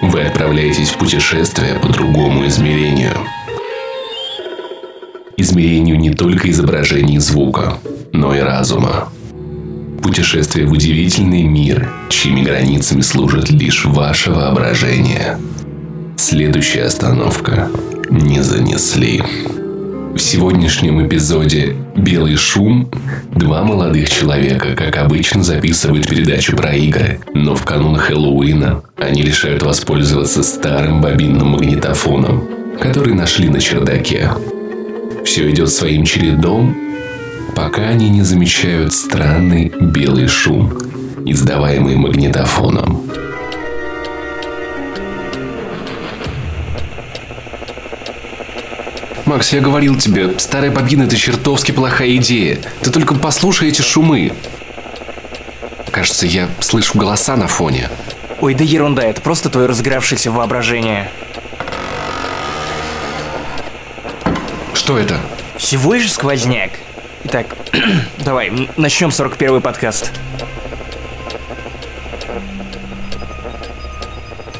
Вы отправляетесь в путешествие по другому измерению. Измерению не только изображений звука, но и разума. Путешествие в удивительный мир, чьими границами служит лишь ваше воображение. Следующая остановка не занесли. В сегодняшнем эпизоде «Белый шум» два молодых человека, как обычно, записывают передачу про игры, но в канун Хэллоуина они решают воспользоваться старым бобинным магнитофоном, который нашли на чердаке. Все идет своим чередом, пока они не замечают странный белый шум, издаваемый магнитофоном. Макс, я говорил тебе, старая бобина – это чертовски плохая идея. Ты только послушай эти шумы. Кажется, я слышу голоса на фоне. Ой, да ерунда, это просто твое разыгравшееся воображение. Что это? Всего лишь сквозняк. Итак, давай, начнем 41 подкаст.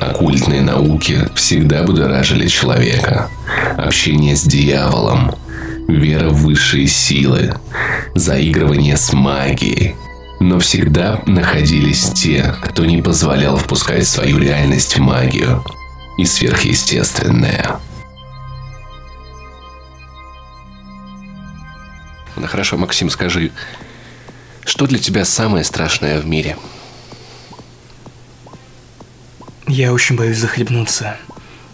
Оккультные науки всегда будоражили человека. Общение с дьяволом, вера в высшие силы, заигрывание с магией. Но всегда находились те, кто не позволял впускать в свою реальность магию и сверхъестественное. Ну хорошо, Максим, скажи, что для тебя самое страшное в мире? Я очень боюсь захлебнуться.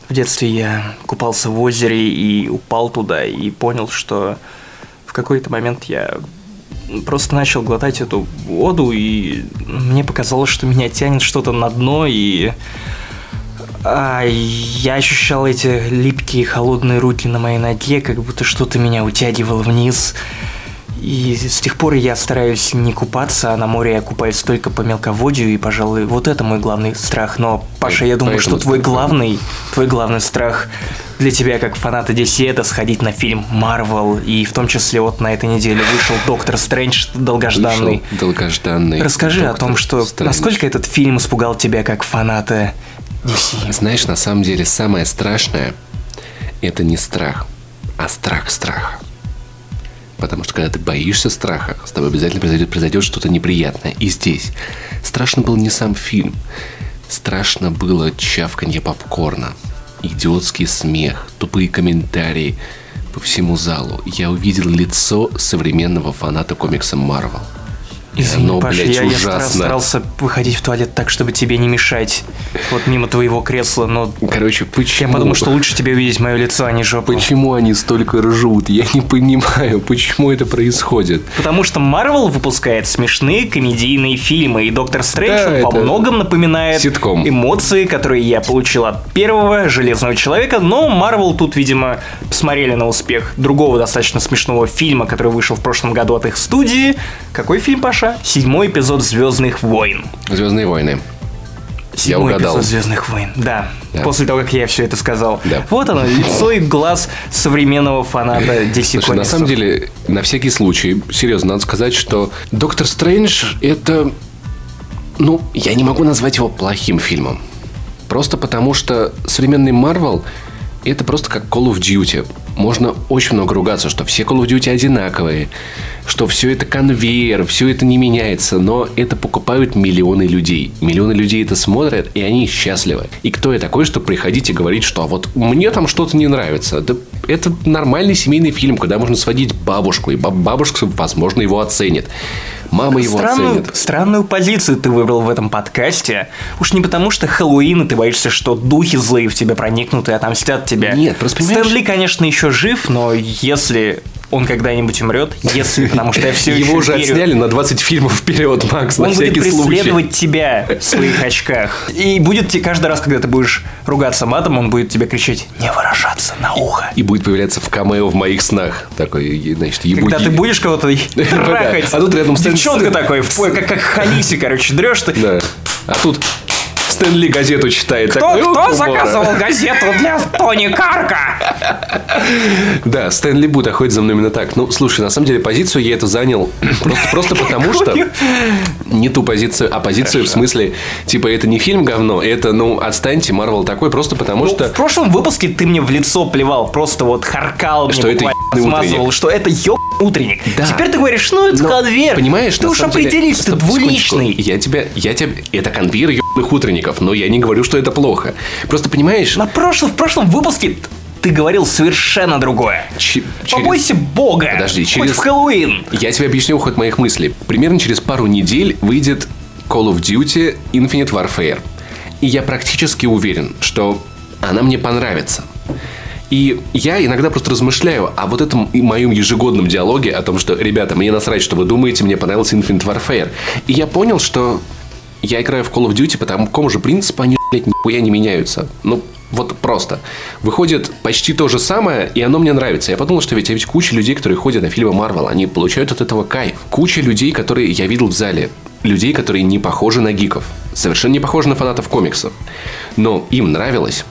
В детстве я купался в озере и упал туда и понял, что в какой-то момент я просто начал глотать эту воду, и мне показалось, что меня тянет что-то на дно, и а, я ощущал эти липкие холодные руки на моей ноге, как будто что-то меня утягивало вниз. И с тех пор я стараюсь не купаться, а на море я купаюсь только по мелководью, и, пожалуй, вот это мой главный страх. Но, Паша, я думаю, что твой главный, твой главный страх для тебя, как фаната DC, это сходить на фильм Марвел, и в том числе вот на этой неделе вышел Доктор Стрэндж долгожданный. Вышел долгожданный. Расскажи Доктор о том, что Стрэндж. насколько этот фильм испугал тебя как фаната DC. Знаешь, на самом деле самое страшное это не страх, а страх страха. Потому что когда ты боишься страха, с тобой обязательно произойдет, произойдет что-то неприятное. И здесь страшно был не сам фильм. Страшно было чавканье попкорна, идиотский смех, тупые комментарии по всему залу. Я увидел лицо современного фаната комикса Марвел – Извини, Оно, Паша, блядь, я, ужасно. я старался выходить в туалет так, чтобы тебе не мешать. Вот мимо твоего кресла, но... Короче, почему? Я подумал, что лучше тебе увидеть мое лицо, а не жопу. Почему они столько ржут? Я не понимаю, почему это происходит. Потому что Марвел выпускает смешные комедийные фильмы, и Доктор Стрэндж да, во многом напоминает ситком. эмоции, которые я получил от первого Железного Человека, но Марвел тут, видимо, посмотрели на успех другого достаточно смешного фильма, который вышел в прошлом году от их студии. Какой фильм, Паша? Саша, седьмой эпизод Звездных войн. Звездные войны. Седьмой я угадал. эпизод Звездных войн. Да. да. После того, как я все это сказал. Да. Вот оно, лицо и глаз современного фаната DC Слушай, на самом деле, на всякий случай, серьезно, надо сказать, что Доктор Стрэндж это. Ну, я не могу назвать его плохим фильмом. Просто потому, что современный Марвел это просто как Call of Duty. Можно очень много ругаться, что все Call of Duty одинаковые, что все это конвейер, все это не меняется, но это покупают миллионы людей. Миллионы людей это смотрят, и они счастливы. И кто я такой, чтобы приходить и говорить, что а вот мне там что-то не нравится? Да это нормальный семейный фильм, когда можно сводить бабушку, и бабушка, возможно, его оценит. Мама его странную, оценит. Странную позицию ты выбрал в этом подкасте. Уж не потому, что Хэллоуин, и ты боишься, что духи злые в тебя проникнут и отомстят тебя. Нет, просто понимаешь... Стэнли, конечно, еще жив, но если он когда-нибудь умрет, если, потому что я все Его уже отсняли на 20 фильмов вперед, Макс, на всякий случай. Он будет преследовать тебя в своих очках. И будет тебе каждый раз, когда ты будешь ругаться матом, он будет тебе кричать «не выражаться на ухо». И будет появляться в камео в моих снах. Такой, значит, ебу... Когда ты будешь кого-то трахать. А тут рядом Девчонка такой, как, как Халиси, короче, дрешь ты. А тут Стэн Ли газету читает. Кто, такой, кто «Ух, умора». заказывал газету для Тони Карка? Да, Стэнли Бу доходит за мной именно так. Ну, слушай, на самом деле позицию я эту занял просто, просто потому, что... Не ту позицию, а позицию в смысле, типа, это не фильм говно, это, ну, отстаньте, Марвел такой, просто потому Ну, что... В прошлом выпуске ты мне в лицо плевал, просто вот харкал Что мне это буквально ебаный смазывал, что это ебаный утренник. Да. Теперь ты говоришь, ну это Но, конверт. Понимаешь, ты уж определись, ты двуличный. Я тебя, я тебя, это конвейер утренников, но я не говорю, что это плохо. Просто понимаешь, На прошлом, в прошлом выпуске ты говорил совершенно другое. че- через- Побойся бога. Подожди, Хоть через- в Хэллоуин. Я тебе объясню ход моих мыслей. Примерно через пару недель выйдет Call of Duty Infinite Warfare. И я практически уверен, что она мне понравится. И я иногда просто размышляю о вот этом и моем ежегодном диалоге о том, что, ребята, мне насрать, что вы думаете, мне понравился Infinite Warfare. И я понял, что я играю в Call of Duty по такому же принципу, они, блядь, нихуя не меняются. Ну, вот просто. Выходит почти то же самое, и оно мне нравится. Я подумал, что ведь есть куча людей, которые ходят на фильмы Марвел, они получают от этого кайф. Куча людей, которые я видел в зале. Людей, которые не похожи на гиков. Совершенно не похожи на фанатов комиксов. Но им нравилось.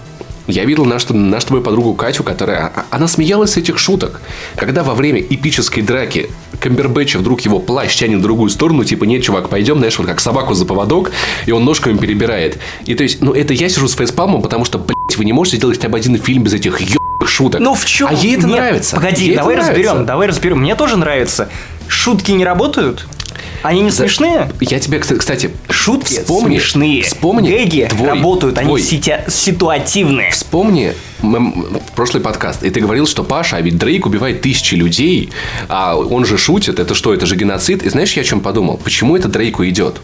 Я видел нашу, нашу твою подругу Катю, которая... а- Она смеялась с этих шуток. Когда во время эпической драки Камбербэтча вдруг его плащ тянет в другую сторону, типа, нет, чувак, пойдем, знаешь, вот как собаку за поводок, и он ножками перебирает. И то есть, ну, это я сижу с фейспалмом, потому что, блядь, вы не можете сделать хотя бы один фильм без этих ебаных шуток. Ну в чем? А ей это Нет, нравится. Погоди, Ей давай нравится. разберем, давай разберем. Мне тоже нравится. Шутки не работают? Они не смешные? Я тебе, кста- кстати, Шутки вспомни, смешные. Вспомни Гэги твой- работают, они твой- ситя- ситуативные. Вспомни м- прошлый подкаст, и ты говорил, что Паша, а ведь Дрейк убивает тысячи людей, а он же шутит, это что, это же геноцид? И знаешь, я о чем подумал? Почему это Дрейку идет?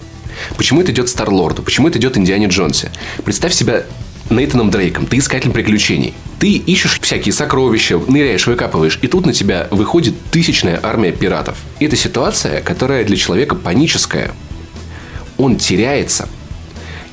Почему это идет Старлорду? Почему это идет Индиане Джонсе? Представь себя Нейтаном Дрейком, ты искатель приключений. Ты ищешь всякие сокровища, ныряешь, выкапываешь, и тут на тебя выходит тысячная армия пиратов. Это ситуация, которая для человека паническая. Он теряется,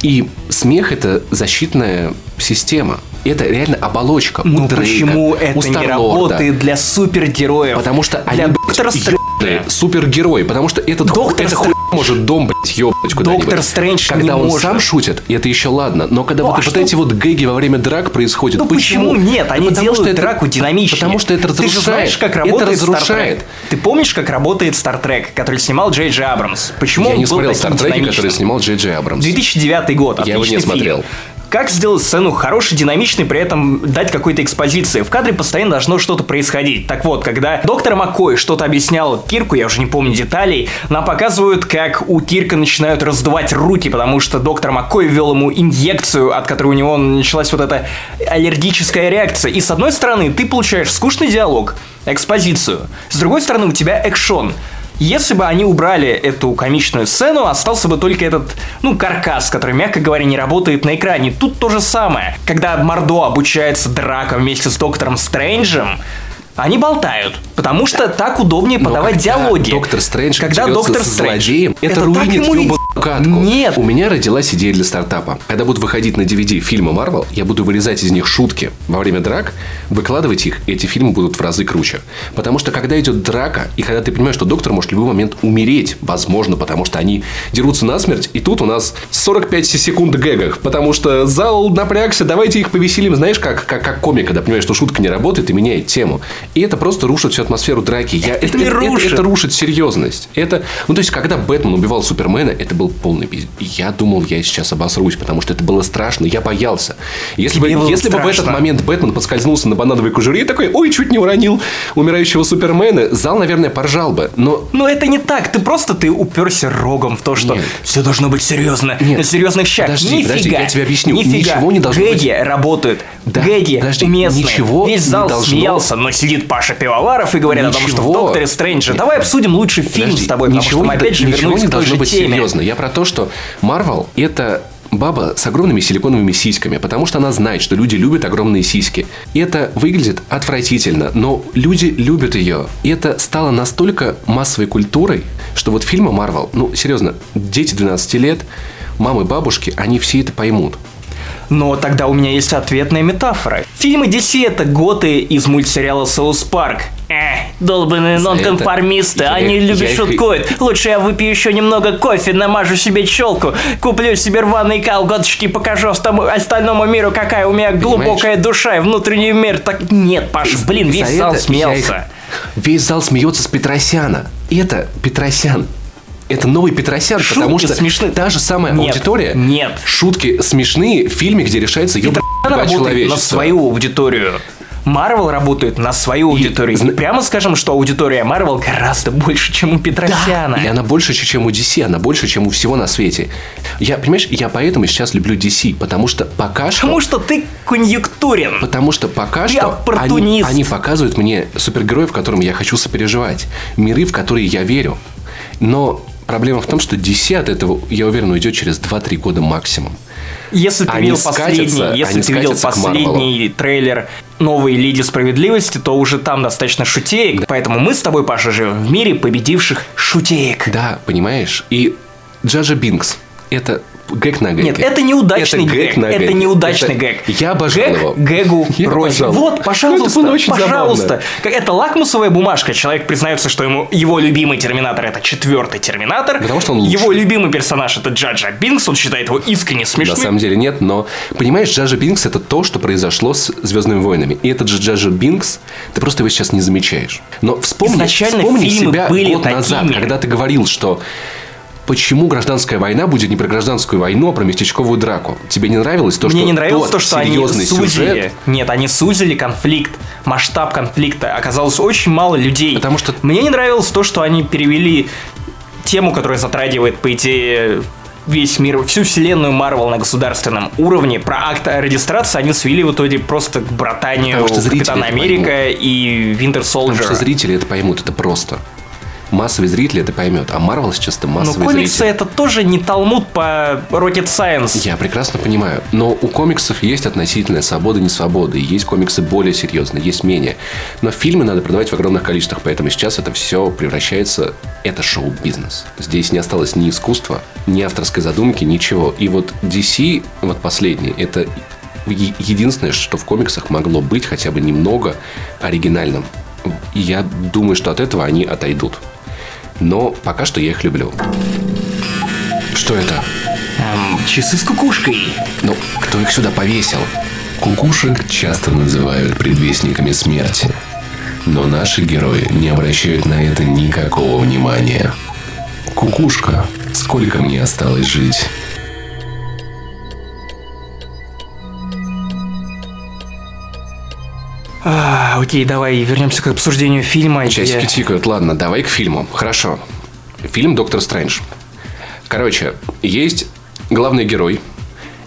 и смех это защитная система. Это реально оболочка. Ну Дрейка, почему это не Старлорда. работает для супергероев? Потому что для они, Доктора ёбаные супергерои. Потому что этот Доктор это Стр- может дом, блядь, ёбнуть куда-нибудь. Доктор Стрэндж Когда не он может. сам шутит, это еще ладно. Но когда Ну, вот, а вот что- эти вот гэги во время драк происходят, Ну почему, нет? Они Да потому делают что это- драку динамичнее. Потому что это разрушает. Ты же знаешь, как это работает разрушает. Star Trek? Ты помнишь, как работает Star Trek, который снимал Джей Джей Абрамс? Почему Я он не был смотрел Стартреки, динамичным? который снимал Джей Джей Абрамс. 2009 год. Я его не фильм. смотрел. Как сделать сцену хорошей, динамичной, при этом дать какой-то экспозиции? В кадре постоянно должно что-то происходить. Так вот, когда доктор Маккой что-то объяснял Кирку, я уже не помню деталей, нам показывают, как у Кирка начинают раздувать руки, потому что доктор Маккой ввел ему инъекцию, от которой у него началась вот эта аллергическая реакция. И с одной стороны, ты получаешь скучный диалог, экспозицию. С другой стороны, у тебя экшон. Если бы они убрали эту комичную сцену, остался бы только этот, ну, каркас, который, мягко говоря, не работает на экране. Тут то же самое. Когда Мордо обучается дракам вместе с Доктором Стрэнджем, они болтают, потому что так удобнее Но подавать диалоги. Доктор Стрэндж когда Доктор со Стрэндж, злодеем, это, так руинит ему катку. Нет, У меня родилась идея для стартапа. Когда будут выходить на DVD фильмы Марвел, я буду вырезать из них шутки во время драк, выкладывать их, и эти фильмы будут в разы круче. Потому что когда идет драка, и когда ты понимаешь, что доктор может в любой момент умереть, возможно, потому что они дерутся насмерть, и тут у нас 45 секунд гэгах, потому что зал напрягся, давайте их повеселим, знаешь, как, как, как комик, когда понимаешь, что шутка не работает и меняет тему. И это просто рушит всю атмосферу драки. Я, Это не рушит. это рушит серьезность. Это, ну, то есть, когда Бэтмен убивал Супермена, это был полный пиздец. Я думал, я сейчас обосрусь, потому что это было страшно, я боялся. Если, бы, Тебе если бы в этот момент Бэтмен подскользнулся на банановой кожуре и такой, ой, чуть не уронил умирающего Супермена, зал, наверное, поржал бы. Но Но это не так. Ты просто ты уперся рогом в то, что Нет. все должно быть серьезно. Нет. На серьезных щах. Подожди, Нифига. подожди, я тебе объясню. Нифига. Ничего не должно Гэги работают. Да, Гэги подожди, уместные. ничего Весь не зал должно- смеялся, но сидит Паша Пивоваров и говорит о том, что в Ничего. Докторе Стрэндже. Давай обсудим лучший фильм Подожди, с тобой, потому что мы опять же ничего не должно быть теме. серьезно. Я про то, что Марвел это баба с огромными силиконовыми сиськами, потому что она знает, что люди любят огромные сиськи. И это выглядит отвратительно, но люди любят ее. И это стало настолько массовой культурой, что вот фильмы Марвел, ну, серьезно, дети 12 лет, мамы, бабушки, они все это поймут. Но тогда у меня есть ответная метафора. Фильмы DC это готы из мультсериала Соус Парк. Эх, долбанные это нонконформисты, я они любят я шуткуют. Лучше я выпью еще немного кофе, намажу себе челку, куплю себе рваные колготочки и покажу остальному миру, какая у меня глубокая душа и внутренний мир. Так нет, Паш, блин, весь За зал это я их- смеялся. Весь зал смеется с Петросяна. Это Петросян. Это новый Петросян, Шутки потому что смешны. та же самая Нет, аудитория. нет. Шутки смешные в фильме, где решается ебать работает на человечество. свою аудиторию. Марвел работает на свою аудиторию. И прямо скажем, что аудитория Марвел гораздо больше, чем у Петросяна. И она больше, чем у DC, она больше, чем у всего на свете. Я, понимаешь, я поэтому сейчас люблю DC, потому что пока что... Потому что ты конъюнктурен. Потому что пока Ты что они, они показывают мне супергероев, которым я хочу сопереживать. Миры, в которые я верю. Но проблема в том, что DC от этого, я уверен, уйдет через 2-3 года максимум. Если ты Они видел скатятся, последний, если ты видел последний трейлер новой Лиги Справедливости, то уже там достаточно шутеек. Поэтому мы с тобой, Паша, живем в мире победивших шутеек. Да, понимаешь? И Джаджа Бинкс – это гэг на гэге. Нет, это неудачный Это гэг. на Это неудачный Это- гэг. Я обожал Гэг его. Гэгу Я рознь. обожал. Вот, пожалуйста, Ну, это пожалуйста. Как- Это лакмусовая бумажка. Человек признается, что ему его любимый Терминатор это четвертый Терминатор. Потому что он лучший. Его любимый персонаж это Джаджа Бинкс. Он считает его искренне На смешным. самом деле нет, но понимаешь, Джаджа Бинкс это то, что произошло с Звездными войнами. И этот же Джаджа Бинкс, ты просто его сейчас не замечаешь. Но вспомни, Изначально вспомни фильмы себя были год назад, такими. когда ты говорил, что почему гражданская война будет не про гражданскую войну, а про местечковую драку. Тебе не нравилось то, Мне что не нравилось то, что они сузили. сюжет, Нет, они сузили конфликт, масштаб конфликта. Оказалось очень мало людей. Потому что- Мне не нравилось то, что они перевели тему, которая затрагивает, по идее, весь мир, всю вселенную Марвел на государственном уровне. Про акт регистрации они свели в итоге просто к братанию Потому что Капитана Америка и Винтер Потому что Солджера. зрители это поймут, это просто. Массовый зритель это поймет, а Марвел сейчас это Но массовый комиксы зритель. это тоже не талмуд по Rocket Science. Я прекрасно понимаю, но у комиксов есть относительная свобода и несвобода, и есть комиксы более серьезные, есть менее. Но фильмы надо продавать в огромных количествах, поэтому сейчас это все превращается... Это шоу-бизнес. Здесь не осталось ни искусства, ни авторской задумки, ничего. И вот DC, вот последний, это единственное, что в комиксах могло быть хотя бы немного оригинальным. И я думаю, что от этого они отойдут. Но пока что я их люблю. Что это? Эм, часы с кукушкой. Ну, кто их сюда повесил? Кукушек часто называют предвестниками смерти. Но наши герои не обращают на это никакого внимания. Кукушка, сколько мне осталось жить? А, окей, давай вернемся к обсуждению фильма. Часики Я- тикают. Ладно, давай к фильму. Хорошо. Фильм «Доктор Стрэндж». Короче, есть главный герой,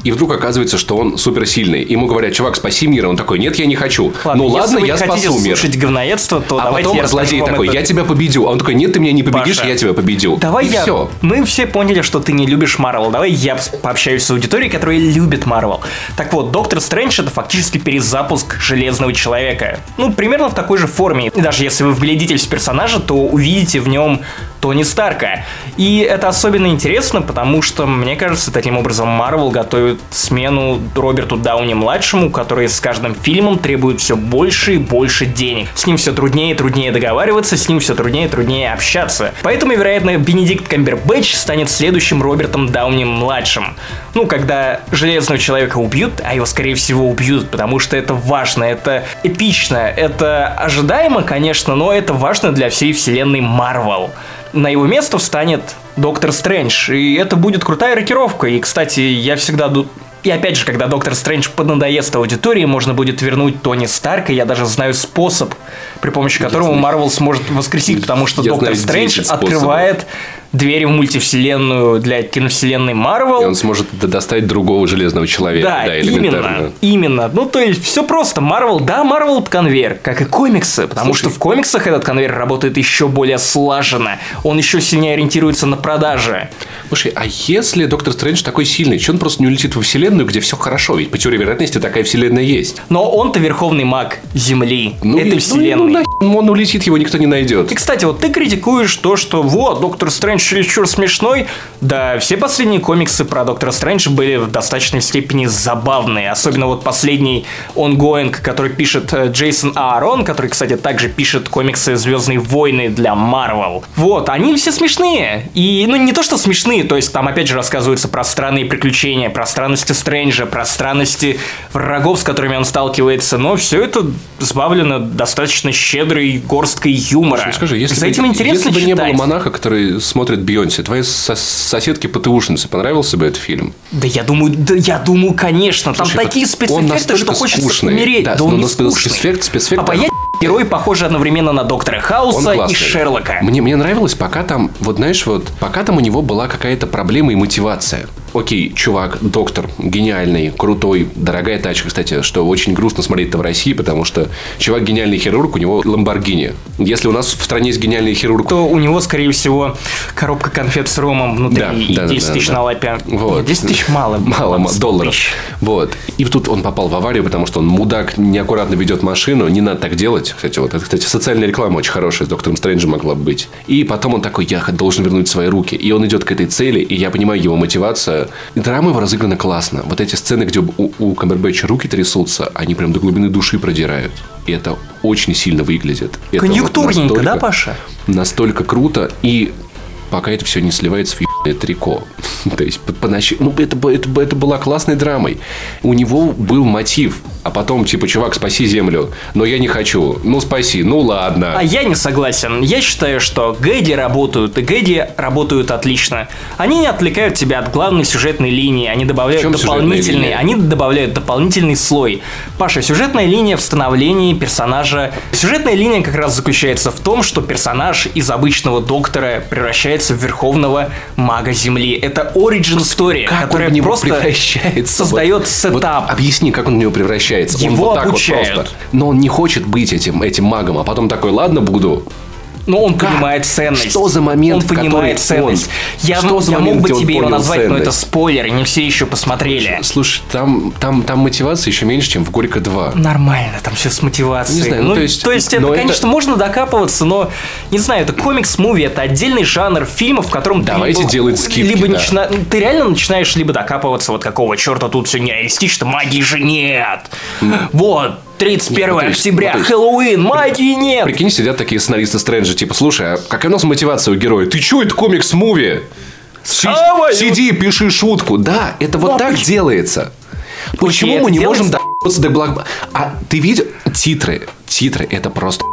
и вдруг оказывается, что он суперсильный. Ему говорят, чувак, спаси мир. Он такой, нет, я не хочу. ну если ладно, я спасу мир. слушать говноедство, то А давайте потом я злодей такой, это. я тебя победю. А он такой, нет, ты меня не победишь, Паша, я тебя победю. Давай и я... все. Мы все поняли, что ты не любишь Марвел. Давай я пообщаюсь с аудиторией, которая любит Марвел. Так вот, Доктор Стрэндж это фактически перезапуск Железного Человека. Ну, примерно в такой же форме. И даже если вы вглядитесь в персонажа, то увидите в нем Тони Старка. И это особенно интересно, потому что, мне кажется, таким образом Марвел готовит смену Роберту Дауни-младшему, который с каждым фильмом требует все больше и больше денег. С ним все труднее и труднее договариваться, с ним все труднее и труднее общаться. Поэтому, вероятно, Бенедикт Камбербэтч станет следующим Робертом Дауни-младшим. Ну, когда Железного Человека убьют, а его, скорее всего, убьют, потому что это важно, это эпично, это ожидаемо, конечно, но это важно для всей вселенной Марвел на его место встанет Доктор Стрэндж. И это будет крутая рокировка. И, кстати, я всегда... И опять же, когда Доктор Стрэндж поднадоест аудитории, можно будет вернуть Тони Старка. Я даже знаю способ, при помощи которого. Марвел сможет воскресить, потому что я Доктор знаю Стрэндж 10 способов. Двери в мультивселенную для киновселенной И Марвел. он сможет достать другого железного человека. Да, Да, именно, именно. Ну, то есть, все просто. Марвел, да, Марвел это конвейер, как и комиксы, потому Слушай. что в комиксах этот конвейер работает еще более слаженно. Он еще сильнее ориентируется на продажи. Слушай, а если Доктор Стрэндж такой сильный, что он просто не улетит во вселенную, где все хорошо? Ведь по теории вероятности такая вселенная есть. Но он-то верховный маг Земли, Ну, и- этой ну, вселенной. Ну, нахер он улетит, его никто не найдет. И, кстати, вот ты критикуешь то, что вот, Доктор Стрэндж чересчур смешной. Да, все последние комиксы про Доктора Стрэндж были в достаточной степени забавные. Особенно вот последний ongoing, который пишет э, Джейсон Аарон, который, кстати, также пишет комиксы «Звездные войны» для Марвел. Вот, они все смешные. И, ну, не то, что смешные, то есть там, опять же, рассказываются про странные приключения, про странности Стрэнджа, про странности врагов, с которыми он сталкивается, но все это сбавлено достаточно щедрой горсткой юмора. Слушай, скажи, если За бы, этим интересно если бы не было монаха, который смотрит Бейонсе, твоей со- соседке ПТУшнице понравился бы этот фильм? Да я думаю, да я думаю, конечно. Там Слушай, такие он спецэффекты, что хочется скучный. умереть. Да, Да, он но не скучный. спецэффект- спецэффект- Папа, я герой, похожий одновременно на Доктора Он Хауса и. Шерлока. Мне, мне нравилось, пока там, вот знаешь, вот, пока там у него была какая-то проблема и мотивация. Окей, чувак, доктор, гениальный, крутой, дорогая тачка, кстати, что очень грустно смотреть-то в России, потому что чувак гениальный хирург, у него Ламборгини. Если у нас в стране есть гениальный хирург, То у него, скорее всего, коробка конфет с ромом внутри Да, и да, да, 10 да, тысяч да. на лапе. Вот. Нет, 10 тысяч мало. Мало, Ладно, ма- 100 долларов. тысяч. Вот. И тут он попал в аварию, потому что он мудак, неаккуратно ведет машину. Не надо так делать. Кстати, вот это, кстати, социальная реклама очень хорошая с доктором Стрэнджем могла бы быть. И потом он такой, я должен вернуть свои руки. И он идет к этой цели, и я понимаю его мотивация. И драма его разыграна классно. Вот эти сцены, где у, у Камбербэтча руки трясутся, они прям до глубины души продирают. И это очень сильно выглядит. Это вот Конъюнктурненько, настолько- да, Паша? настолько круто, и пока это все не сливается в ебаное трико. То есть, по- понач- ну, это, это, это была классной драмой. У него был мотив, а потом, типа, чувак, спаси землю, но я не хочу. Ну, спаси, ну, ладно. А я не согласен. Я считаю, что Гэди работают, и Гэди работают отлично. Они не отвлекают тебя от главной сюжетной линии, они добавляют дополнительный, они добавляют дополнительный слой. Паша, сюжетная линия в становлении персонажа. Сюжетная линия как раз заключается в том, что персонаж из обычного доктора превращается в верховного мага Земли. Это origin story, как которая просто превращается? создает сетап. вот объясни, как он в него превращается. Он Его вот так обучают. вот просто. Но он не хочет быть этим, этим магом, а потом такой, ладно, буду. Но он Как? понимает ценность. Что за момент, Он понимает ценность. он- Я, Что за я момент, мог бы тебе его назвать, но это ценность? спойлер, не все еще посмотрели. Слушай, там, там, там мотивация еще меньше, чем в Горько 2. Нормально, там все с мотивацией. Не знаю, ну, то есть- это, но это- конечно, можно докапываться, но, не знаю, это комикс-муви, это отдельный жанр фильмов, в котором Давайте ты либо, делать скидки, либо да. начина- ты реально начинаешь либо докапываться, вот какого черта тут все нереалистично, магии же нет. Вот, 31 Ну, то есть- октября, есть- Хэллоуин, магии нет. Прикинь, сидят такие сценаристы Стрэнджа, типа, слушай, а какая у нас мотивация у героя? Ты чё, это комикс-муви? Сиди, пиши шутку. Да, это вот Ну, так почему- делается. Почему мы не можем доебаться до благ... А ты видел титры? Титры – это просто.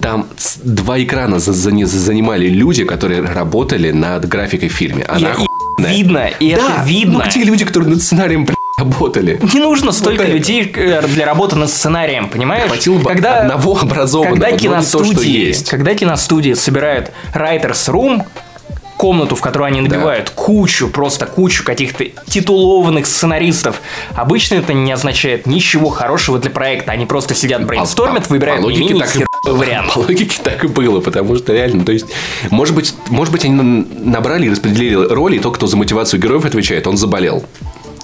Там два экрана за- за- занимали люди, которые работали над графикой в фильме. Она видно, и Да, это видно. Ну, где люди, которые над сценарием, работали? Не нужно столько это. людей э, для работы над сценарием, понимаешь? Хватило бы одного образованного, когда но не то, что киностудии, есть. когда киностудии собирают writers room, комнату, в которую они набивают кучу, просто кучу каких-то титулованных сценаристов. Обычно это не означает ничего хорошего для проекта. Они просто сидят, брейнстормят, по- выбирают по логике так и вариант. По логике так и было, потому что реально, то есть, может быть, может быть, они на- набрали и распределили роли, и тот, кто за мотивацию героев отвечает, он заболел.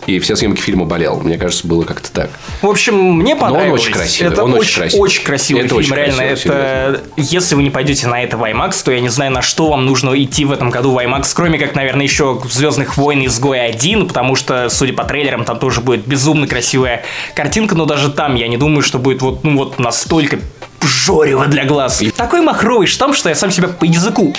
И все съемки фильма болел. Мне кажется, было как-то так. В общем, мне он понравилось. очень красивый, Это он очень очень, красивый. очень красивый Это фильм, очень реально. красивый, это если вы не пойдете на это в IMAX, то я не знаю, на что вам нужно идти в этом году в IMAX, кроме как, наверное, еще Звездных войн изгой 1, потому что, судя по трейлерам, там тоже будет безумно красивая картинка, но даже там я не думаю, что будет вот, ну, вот настолько жорево для глаз. Такой махровый штамп, что я сам себя по языку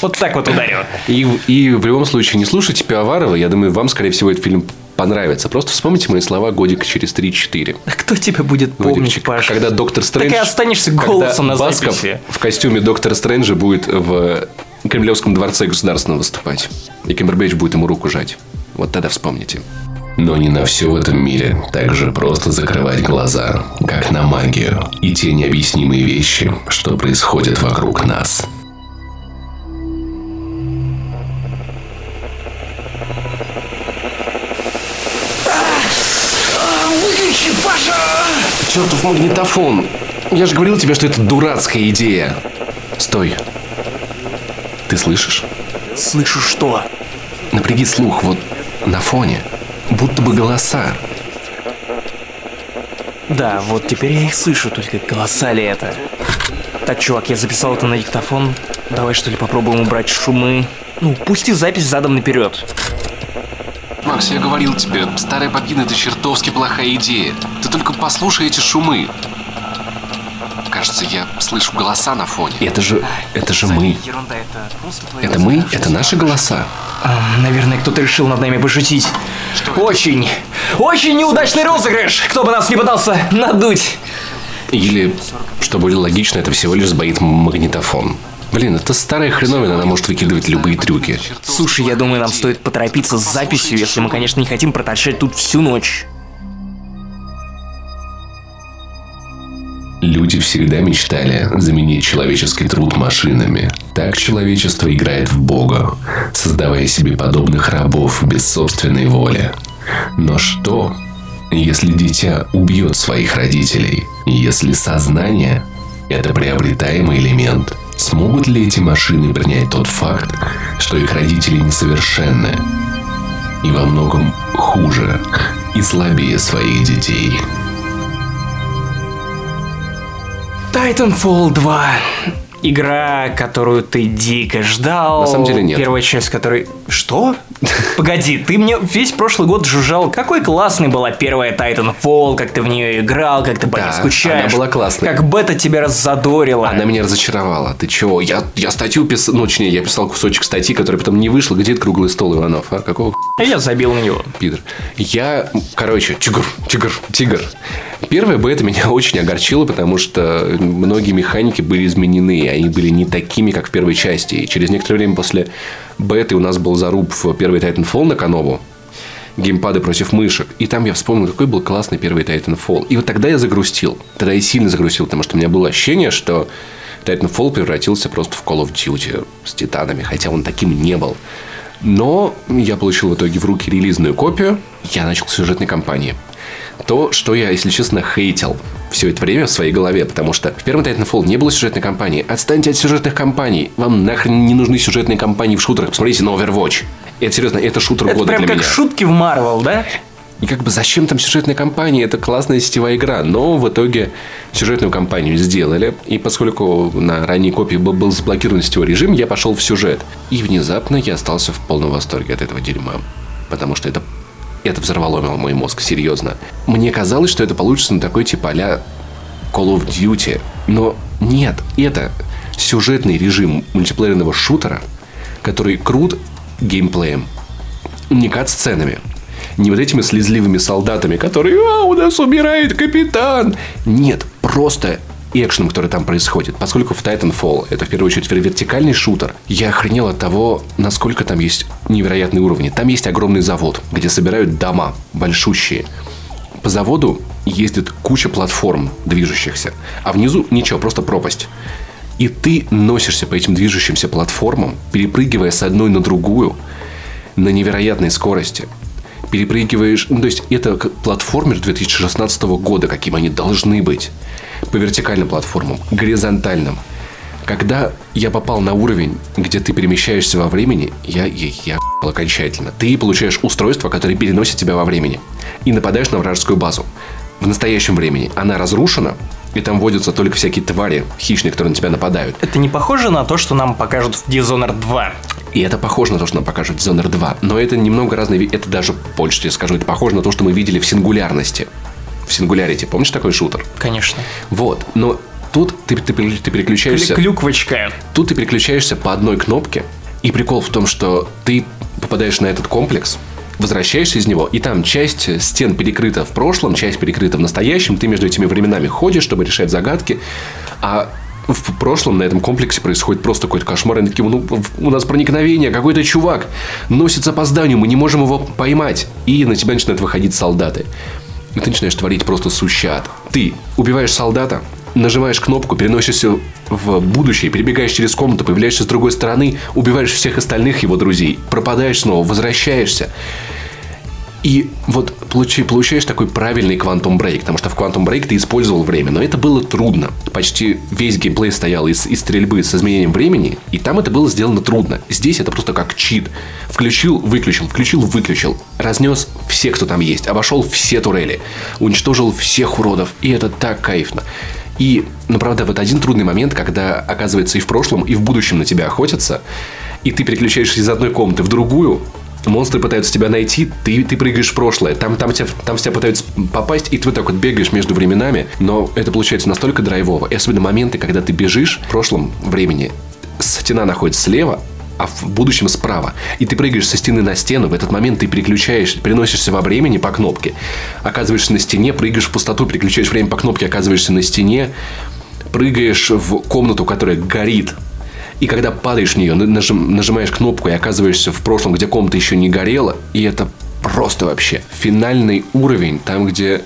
вот так вот ударил. И, и в любом случае, не слушайте Пиаварова. Я думаю, вам, скорее всего, этот фильм понравится. Просто вспомните мои слова годик через 3-4. А кто тебя будет помнить, Годичек. Паша? Когда доктор Стрэндж... Так и останешься голосом на Басков записи. в костюме доктора Стрэнджа будет в Кремлевском дворце государственного выступать. И Кембербэтч будет ему руку жать. Вот тогда вспомните. Но не на все в этом мире так же просто закрывать глаза, как на магию и те необъяснимые вещи, что происходят вокруг нас. Паша! Чертов магнитофон. Я же говорил тебе, что это дурацкая идея. Стой. Ты слышишь? Слышу что? Напряги слух вот на фоне. Будто бы голоса. Да, вот теперь я их слышу, только голоса ли это? Так, чувак, я записал это на диктофон. Давай что ли попробуем убрать шумы. Ну, пусти запись задом наперед. Макс, я говорил тебе, старая бобина это чертовски плохая идея. Ты только послушай эти шумы. Кажется, я слышу голоса на фоне. Это же, это же мы. Это мы? Это наши голоса. А, наверное, кто-то решил над нами пошутить. Очень, очень неудачный розыгрыш. Кто бы нас не пытался надуть. Или, что более логично, это всего лишь сбоит магнитофон. Блин, это старая хреновина, она может выкидывать любые трюки. Слушай, я думаю, нам стоит поторопиться с записью, если мы, конечно, не хотим проторчать тут всю ночь. Люди всегда мечтали заменить человеческий труд машинами. Так человечество играет в Бога, создавая себе подобных рабов без собственной воли. Но что, если дитя убьет своих родителей? Если сознание – это приобретаемый элемент, смогут ли эти машины принять тот факт, что их родители несовершенны и во многом хуже и слабее своих детей? Titanfall 2. Игра, которую ты дико ждал. На самом деле нет. Первая часть которой... Что? Погоди, ты мне весь прошлый год жужжал, какой классной была первая Titanfall, как ты в нее играл, как ты по ней Да, скучаешь. она была классной. Как бета тебя раззадорила. Она меня разочаровала. Ты чего? Я, я статью писал, ну, точнее, я писал кусочек статьи, который потом не вышел. Где это круглый стол, Иванов? А какого А я забил на него. Питер. Я, короче, тигр, тигр, тигр. Первая бета меня очень огорчила, потому что многие механики были изменены, они были не такими, как в первой части. И через некоторое время после беты у нас был заруб в первый Titanfall на Канову, геймпады против мышек. И там я вспомнил, какой был классный первый Titanfall. И вот тогда я загрустил. Тогда я сильно загрустил, потому что у меня было ощущение, что Titanfall превратился просто в Call of Duty с титанами, хотя он таким не был. Но я получил в итоге в руки релизную копию, я начал сюжетной кампании. То, что я, если честно, хейтил все это время в своей голове, потому что в первом Titanfall не было сюжетной кампании. Отстаньте от сюжетных кампаний. Вам нахрен не нужны сюжетные кампании в шутерах. Посмотрите на Overwatch. Это серьезно, это шутер Это года прям для как меня. шутки в Марвел, да? И как бы зачем там сюжетная кампания? Это классная сетевая игра. Но в итоге сюжетную кампанию сделали. И поскольку на ранней копии был, заблокирован сетевой режим, я пошел в сюжет. И внезапно я остался в полном восторге от этого дерьма. Потому что это, это взорвало мой мозг, серьезно. Мне казалось, что это получится на такой типа а Call of Duty. Но нет, это сюжетный режим мультиплеерного шутера, который крут геймплеем, не кат-сценами, не вот этими слезливыми солдатами, которые «А, у нас умирает капитан!» Нет, просто экшеном, который там происходит. Поскольку в Titanfall это в первую очередь вертикальный шутер, я охренел от того, насколько там есть невероятные уровни. Там есть огромный завод, где собирают дома большущие. По заводу ездит куча платформ движущихся, а внизу ничего, просто пропасть. И ты носишься по этим движущимся платформам, перепрыгивая с одной на другую на невероятной скорости. Перепрыгиваешь... Ну, то есть, это платформер 2016 года, каким они должны быть. По вертикальным платформам, горизонтальным. Когда я попал на уровень, где ты перемещаешься во времени, я, я, я окончательно. Ты получаешь устройство, которое переносит тебя во времени. И нападаешь на вражескую базу. В настоящем времени она разрушена, и там водятся только всякие твари, хищные, которые на тебя нападают. Это не похоже на то, что нам покажут в Dishonored 2. И это похоже на то, что нам покажут в Dishonored 2. Но это немного разные... Это даже больше тебе скажу. Это похоже на то, что мы видели в сингулярности. В сингулярите. Помнишь такой шутер? Конечно. Вот. Но тут ты, ты, ты переключаешься... Клюквочка. Тут ты переключаешься по одной кнопке. И прикол в том, что ты попадаешь на этот комплекс, возвращаешься из него, и там часть стен перекрыта в прошлом, часть перекрыта в настоящем. Ты между этими временами ходишь, чтобы решать загадки. А в прошлом на этом комплексе происходит просто какой-то кошмар. И они такие, ну, у нас проникновение, какой-то чувак носится по зданию, мы не можем его поймать. И на тебя начинают выходить солдаты. И ты начинаешь творить просто сущат. Ты убиваешь солдата, нажимаешь кнопку, переносишься в будущее, перебегаешь через комнату, появляешься с другой стороны, убиваешь всех остальных его друзей, пропадаешь снова, возвращаешься. И вот получи- получаешь такой правильный Quantum Break, потому что в Quantum Break ты использовал время, но это было трудно. Почти весь геймплей стоял из, из стрельбы с изменением времени, и там это было сделано трудно. Здесь это просто как чит. Включил, выключил, включил, выключил. Разнес всех, кто там есть, обошел все турели, уничтожил всех уродов, и это так кайфно. И, ну, правда, вот один трудный момент, когда, оказывается, и в прошлом, и в будущем на тебя охотятся, и ты переключаешься из одной комнаты в другую, монстры пытаются тебя найти, ты, ты прыгаешь в прошлое, там, там, тебя, там тебя пытаются попасть, и ты вот так вот бегаешь между временами, но это получается настолько драйвово. И особенно моменты, когда ты бежишь в прошлом времени, стена находится слева, а в будущем справа. И ты прыгаешь со стены на стену, в этот момент ты переключаешь, переносишься во времени по кнопке, оказываешься на стене, прыгаешь в пустоту, переключаешь время по кнопке, оказываешься на стене, прыгаешь в комнату, которая горит, и когда падаешь в нее, нажим, нажимаешь кнопку и оказываешься в прошлом, где комната еще не горела, и это просто вообще финальный уровень, там, где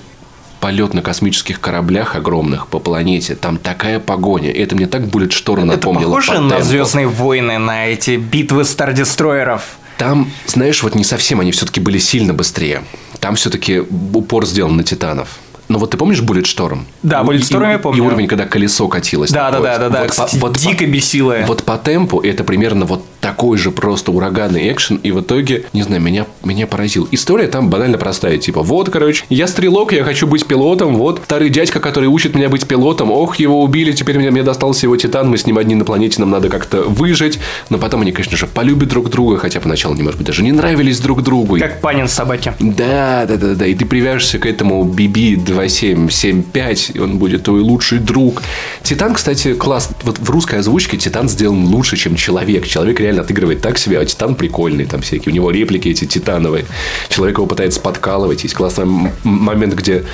полет на космических кораблях огромных по планете, там такая погоня. Это мне так будет шторм напомнило. Это похоже на Звездные войны, на эти битвы стардестройеров? Там, знаешь, вот не совсем, они все-таки были сильно быстрее. Там все-таки упор сделан на титанов. Ну вот ты помнишь Bulletstorm? Да, Bulletstorm я помню. И уровень, когда колесо катилось. Да, да, да, да, да. Вот, по, вот дико бесило. Вот по темпу это примерно вот такой же просто ураганный экшен. И в итоге, не знаю, меня, меня поразил. История там банально простая. Типа, вот, короче, я стрелок, я хочу быть пилотом. Вот, второй дядька, который учит меня быть пилотом. Ох, его убили, теперь мне, мне достался его титан. Мы с ним одни на планете, нам надо как-то выжить. Но потом они, конечно же, полюбят друг друга. Хотя поначалу, не может быть, даже не нравились друг другу. Как панин собаки. Да, да, да, да. И ты привяжешься к этому BB 2.7, 7.5, и он будет твой лучший друг. Титан, кстати, класс. Вот в русской озвучке Титан сделан лучше, чем Человек. Человек реально отыгрывает так себе, а Титан прикольный, там всякие. У него реплики эти титановые. Человек его пытается подкалывать. Есть классный момент, где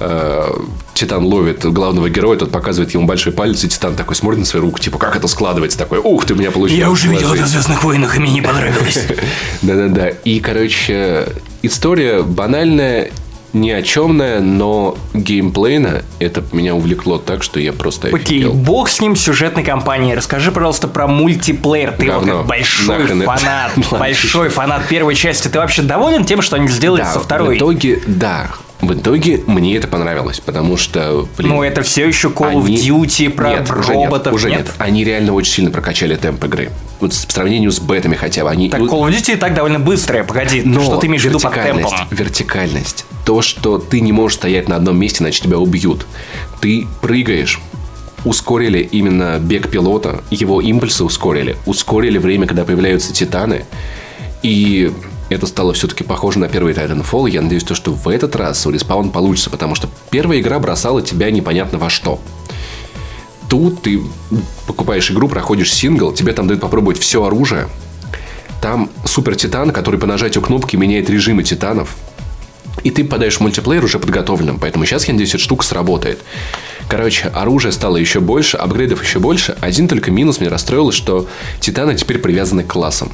э, Титан ловит главного героя, тот показывает ему большой палец, и Титан такой смотрит на свою руку, типа, как это складывается? Такой, ух, ты у меня получилось. Я уже видел это в «Звездных войнах», и мне не понравилось. Да-да-да. И, короче, история банальная, ни о чемная, но геймплейно это меня увлекло так, что я просто Окей, okay, бог с ним сюжетной кампании. Расскажи, пожалуйста, про мультиплеер. Ты Говно. его как большой Нахрен фанат, большой фанат первой части. Ты вообще доволен тем, что они сделали да, со второй? В итоге, да. В итоге мне это понравилось, потому что... Блин, ну, это все еще Call они... of Duty про нет, роботов. Уже нет, уже нет. Они реально очень сильно прокачали темп игры. Вот в сравнении с бетами хотя бы. Они... Так Call of Duty и так довольно быстрая, погоди. Но что ты имеешь в виду под темпом? Вертикальность. То, что ты не можешь стоять на одном месте, иначе тебя убьют. Ты прыгаешь, ускорили именно бег пилота, его импульсы ускорили, ускорили время, когда появляются титаны. И это стало все-таки похоже на первый Titanfall. Я надеюсь, то, что в этот раз у Respawn получится, потому что первая игра бросала тебя непонятно во что. Тут ты покупаешь игру, проходишь сингл, тебе там дают попробовать все оружие. Там супер титан, который по нажатию кнопки меняет режимы титанов. И ты попадаешь в мультиплеер уже подготовленным. Поэтому сейчас, я надеюсь, эта штука сработает. Короче, оружие стало еще больше, апгрейдов еще больше. Один только минус меня расстроил, что титаны теперь привязаны к классам.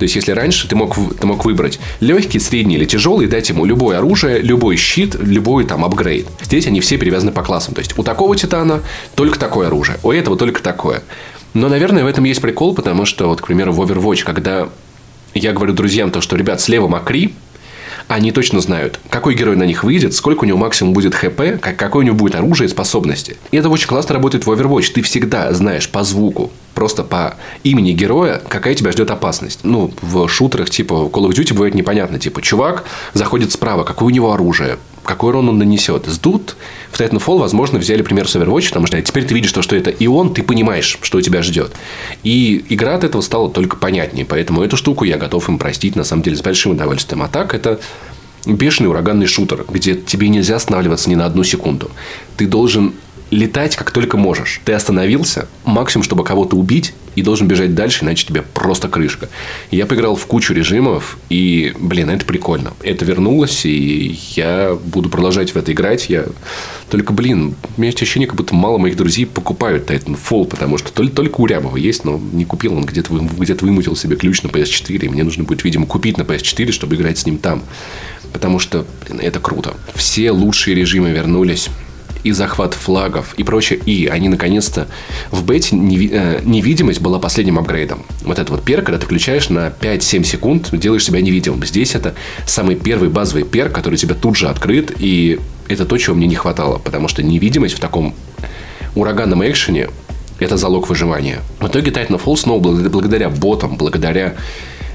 То есть, если раньше ты мог, ты мог выбрать легкий, средний или тяжелый, дать ему любое оружие, любой щит, любой там апгрейд. Здесь они все привязаны по классам. То есть, у такого титана только такое оружие, у этого только такое. Но, наверное, в этом есть прикол, потому что, вот, к примеру, в Overwatch, когда я говорю друзьям то, что, ребят, слева Макри, они точно знают, какой герой на них выйдет, сколько у него максимум будет хп, как, какое у него будет оружие и способности. И это очень классно работает в Overwatch. Ты всегда знаешь по звуку, просто по имени героя, какая тебя ждет опасность. Ну, в шутерах типа Call of Duty бывает непонятно. Типа, чувак заходит справа, какое у него оружие, какой урон он нанесет. Сдут в Titanfall, возможно, взяли пример с Overwatch, потому что теперь ты видишь то, что это и он, ты понимаешь, что тебя ждет. И игра от этого стала только понятнее. Поэтому эту штуку я готов им простить, на самом деле, с большим удовольствием. А так, это бешеный ураганный шутер, где тебе нельзя останавливаться ни на одну секунду. Ты должен летать как только можешь. Ты остановился, максимум, чтобы кого-то убить, и должен бежать дальше, иначе тебе просто крышка. Я поиграл в кучу режимов, и, блин, это прикольно. Это вернулось, и я буду продолжать в это играть. Я только, блин, у меня есть ощущение, как будто мало моих друзей покупают Titanfall, потому что только, только у Рябова есть, но не купил. Он где-то где вымутил себе ключ на PS4, и мне нужно будет, видимо, купить на PS4, чтобы играть с ним там. Потому что, блин, это круто. Все лучшие режимы вернулись и захват флагов и прочее. И они наконец-то в бете э, невидимость была последним апгрейдом. Вот это вот перк, когда ты включаешь на 5-7 секунд, делаешь себя невидимым. Здесь это самый первый базовый перк, который у тебя тут же открыт, и это то, чего мне не хватало, потому что невидимость в таком ураганном экшене это залог выживания. В итоге Titanfall снова благодаря ботам, благодаря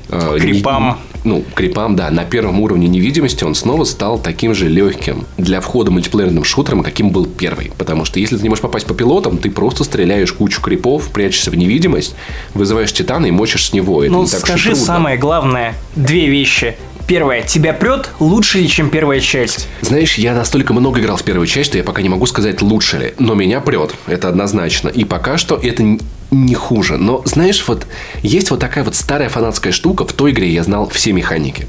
Крипам. не- ну, крипам, да, на первом уровне невидимости он снова стал таким же легким для входа мультиплеерным шутером, каким был первый. Потому что если ты не можешь попасть по пилотам, ты просто стреляешь кучу крипов, прячешься в невидимость, вызываешь титана и мочишь с него. Это Ну, не так скажи самое главное. Две вещи. Первое, тебя прет лучше ли, чем первая часть? Знаешь, я настолько много играл в первую часть, что я пока не могу сказать, лучше ли. Но меня прет, это однозначно. И пока что это не хуже. Но, знаешь, вот есть вот такая вот старая фанатская штука. В той игре я знал все механики.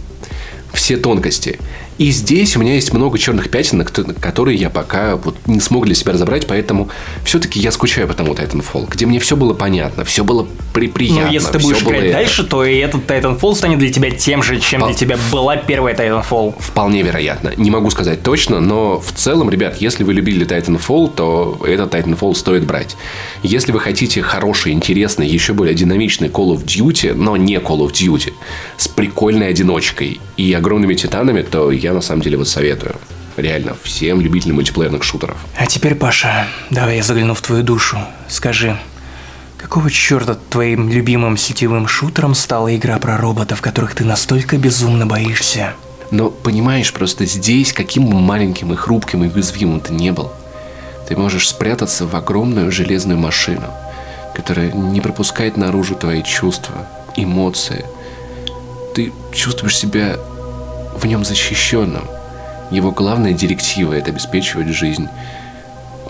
Все тонкости. И здесь у меня есть много черных пятен, ко- которые я пока вот не смог для себя разобрать, поэтому все-таки я скучаю по тому Titanfall, где мне все было понятно, все было при приятно. Ну, если ты будешь играть это. дальше, то и этот Titanfall станет для тебя тем же, чем Пол- для тебя была первая Titanfall. Вполне вероятно. Не могу сказать точно, но в целом, ребят, если вы любили Titanfall, то этот Titanfall стоит брать. Если вы хотите хороший, интересный, еще более динамичный Call of Duty, но не Call of Duty, с прикольной одиночкой и огромными титанами, то я на самом деле вот советую. Реально, всем любителям мультиплеерных шутеров. А теперь, Паша, давай я загляну в твою душу. Скажи, какого черта твоим любимым сетевым шутером стала игра про роботов, которых ты настолько безумно боишься? Но, понимаешь, просто здесь, каким бы маленьким и хрупким и уязвимым ты не был, ты можешь спрятаться в огромную железную машину, которая не пропускает наружу твои чувства, эмоции. Ты чувствуешь себя в нем защищенным. Его главная директива – это обеспечивать жизнь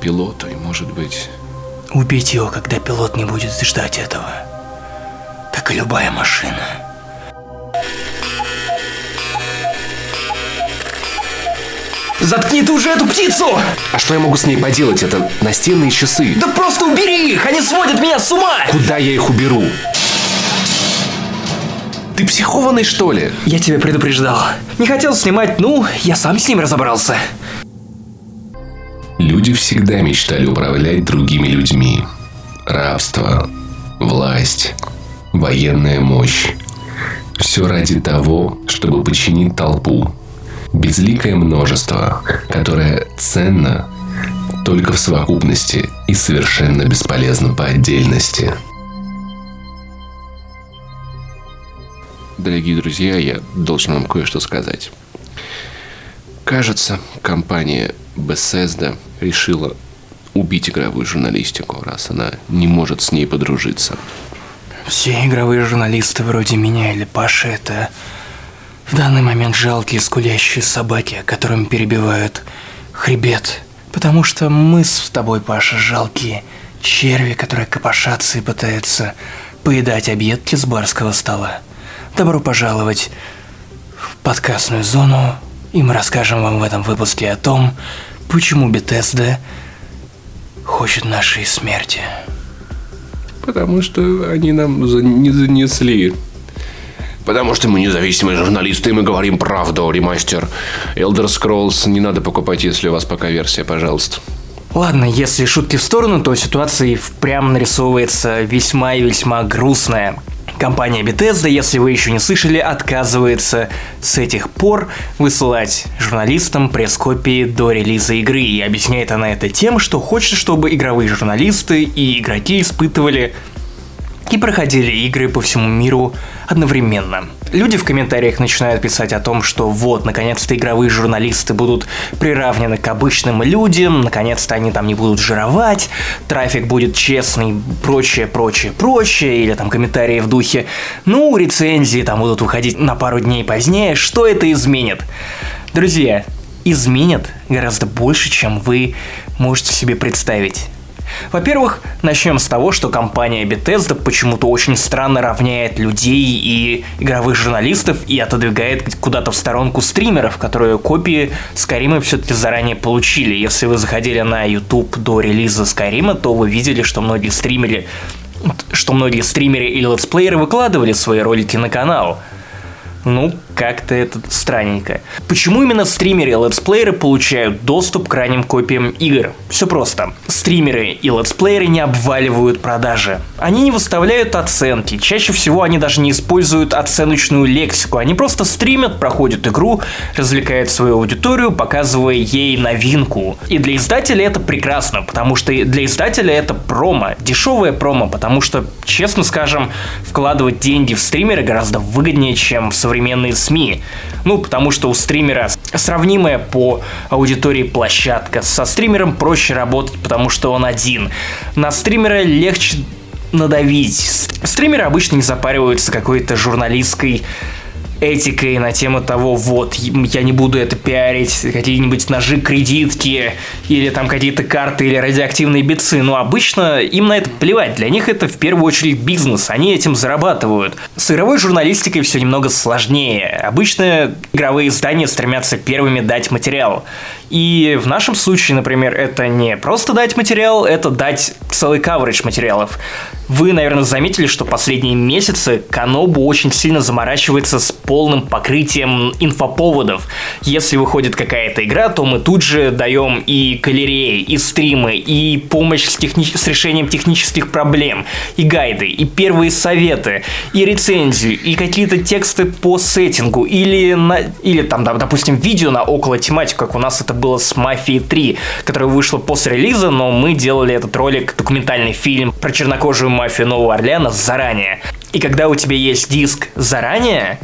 пилоту и, может быть, Убить его, когда пилот не будет ждать этого. Как и любая машина. Заткни ты уже эту птицу! А что я могу с ней поделать? Это настенные часы. Да просто убери их! Они сводят меня с ума! Куда я их уберу? Ты психованный, что ли? Я тебя предупреждал. Не хотел снимать, ну, я сам с ним разобрался. Люди всегда мечтали управлять другими людьми. Рабство, власть, военная мощь. Все ради того, чтобы подчинить толпу. Безликое множество, которое ценно только в совокупности и совершенно бесполезно по отдельности. Дорогие друзья, я должен вам кое-что сказать. Кажется, компания Bethesda решила убить игровую журналистику, раз она не может с ней подружиться. Все игровые журналисты вроде меня или Паши это в данный момент жалкие скулящие собаки, которым перебивают хребет. Потому что мы с тобой, Паша, жалкие черви, которые копошатся и пытаются поедать объедки с барского стола. Добро пожаловать в подкастную зону, и мы расскажем вам в этом выпуске о том, почему Бетезда хочет нашей смерти. Потому что они нам за- не занесли. Потому что мы независимые журналисты, и мы говорим правду, ремастер. Elder Scrolls не надо покупать, если у вас пока версия, пожалуйста. Ладно, если шутки в сторону, то ситуация и впрямь нарисовывается весьма и весьма грустная. Компания Bethesda, если вы еще не слышали, отказывается с этих пор высылать журналистам пресс-копии до релиза игры. И объясняет она это тем, что хочет, чтобы игровые журналисты и игроки испытывали и проходили игры по всему миру одновременно. Люди в комментариях начинают писать о том, что вот, наконец-то игровые журналисты будут приравнены к обычным людям, наконец-то они там не будут жировать, трафик будет честный, прочее, прочее, прочее, или там комментарии в духе, ну, рецензии там будут выходить на пару дней позднее, что это изменит? Друзья, изменит гораздо больше, чем вы можете себе представить. Во-первых, начнем с того, что компания Bethesda почему-то очень странно равняет людей и игровых журналистов и отодвигает куда-то в сторонку стримеров, которые копии Скайрима все-таки заранее получили. Если вы заходили на YouTube до релиза Скайрима, то вы видели, что многие стримеры что многие стримеры или летсплееры выкладывали свои ролики на канал. Ну, как-то это странненько. Почему именно стримеры и летсплееры получают доступ к ранним копиям игр? Все просто. Стримеры и летсплееры не обваливают продажи. Они не выставляют оценки. Чаще всего они даже не используют оценочную лексику. Они просто стримят, проходят игру, развлекают свою аудиторию, показывая ей новинку. И для издателя это прекрасно, потому что для издателя это промо, дешевое промо, потому что, честно скажем, вкладывать деньги в стримеры гораздо выгоднее, чем в современные СМИ. Ну, потому что у стримера сравнимая по аудитории площадка. Со стримером проще работать, потому что он один. На стримера легче надавить. Стримеры обычно не запариваются какой-то журналистской этикой на тему того, вот, я не буду это пиарить, какие-нибудь ножи, кредитки, или там какие-то карты, или радиоактивные бицы. Но обычно им на это плевать. Для них это в первую очередь бизнес, они этим зарабатывают. С игровой журналистикой все немного сложнее. Обычно игровые издания стремятся первыми дать материал. И в нашем случае, например, это не просто дать материал, это дать целый каверидж материалов. Вы, наверное, заметили, что последние месяцы Канобу очень сильно заморачивается с полным покрытием инфоповодов. Если выходит какая-то игра, то мы тут же даем и галереи, и стримы, и помощь с, техни... с решением технических проблем, и гайды, и первые советы, и рецензию, и какие-то тексты по сеттингу, или, на... или там, допустим, видео на около тематику, как у нас это было с «Мафией 3», которая вышла после релиза, но мы делали этот ролик, документальный фильм про чернокожую мафию Нового Орлеана заранее. И когда у тебя есть диск заранее,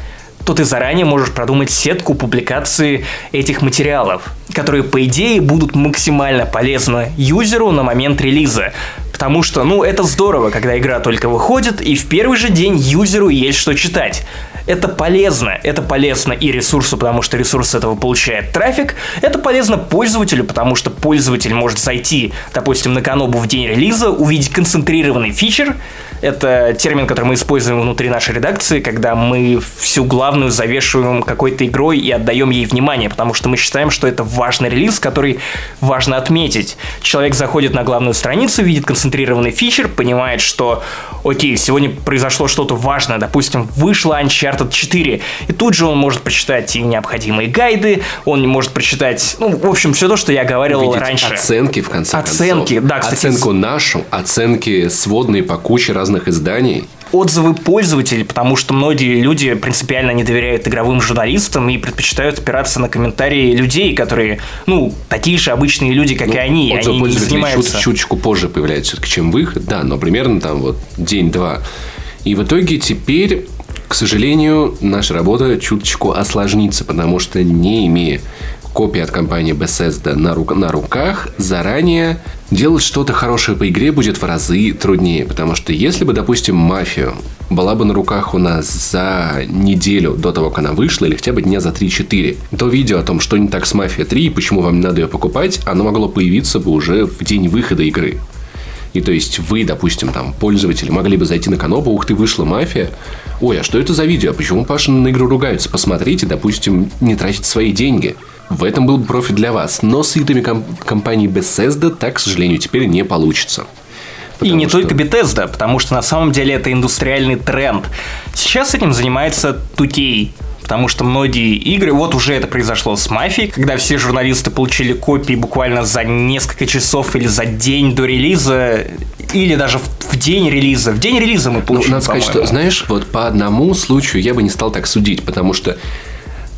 то ты заранее можешь продумать сетку публикации этих материалов, которые, по идее, будут максимально полезны юзеру на момент релиза. Потому что, ну, это здорово, когда игра только выходит, и в первый же день юзеру есть что читать. Это полезно. Это полезно и ресурсу, потому что ресурс этого получает трафик. Это полезно пользователю, потому что пользователь может зайти, допустим, на Канобу в день релиза, увидеть концентрированный фичер. Это термин, который мы используем внутри нашей редакции, когда мы всю главную завешиваем какой-то игрой и отдаем ей внимание, потому что мы считаем, что это важный релиз, который важно отметить. Человек заходит на главную страницу, видит концентрированный фичер, понимает, что окей, сегодня произошло что-то важное, допустим, вышла Uncharted Uncharted 4. И тут же он может прочитать и необходимые гайды, он может прочитать, ну, в общем, все то, что я говорил Увидеть раньше. Оценки, в конце оценки, концов. да, кстати. Оценку нашу, оценки сводные по куче разных изданий отзывы пользователей, потому что многие люди принципиально не доверяют игровым журналистам и предпочитают опираться на комментарии людей, которые, ну, такие же обычные люди, как ну, и они. Отзывы они пользователей занимаются... чуть, чуточку позже появляется все-таки, чем выход, да, но примерно там вот день-два. И в итоге теперь к сожалению, наша работа чуточку осложнится, потому что не имея копии от компании Bethesda на, рук, на руках, заранее делать что-то хорошее по игре будет в разы труднее. Потому что если бы, допустим, «Мафия» была бы на руках у нас за неделю до того, как она вышла, или хотя бы дня за 3-4, то видео о том, что не так с «Мафия 3» и почему вам не надо ее покупать, оно могло появиться бы уже в день выхода игры. И то есть вы, допустим, там, пользователи, могли бы зайти на Канобу, ух ты, вышла мафия. Ой, а что это за видео? Почему Паша на игру ругаются? Посмотрите, допустим, не тратить свои деньги. В этом был бы профит для вас. Но с играми комп- компании Bethesda так, к сожалению, теперь не получится. и не что... только Bethesda, потому что на самом деле это индустриальный тренд. Сейчас этим занимается 2K. Потому что многие игры, вот уже это произошло с Мафией, когда все журналисты получили копии буквально за несколько часов или за день до релиза, или даже в, в день релиза. В день релиза мы получили, ну, Надо сказать, что, знаешь, вот по одному случаю я бы не стал так судить, потому что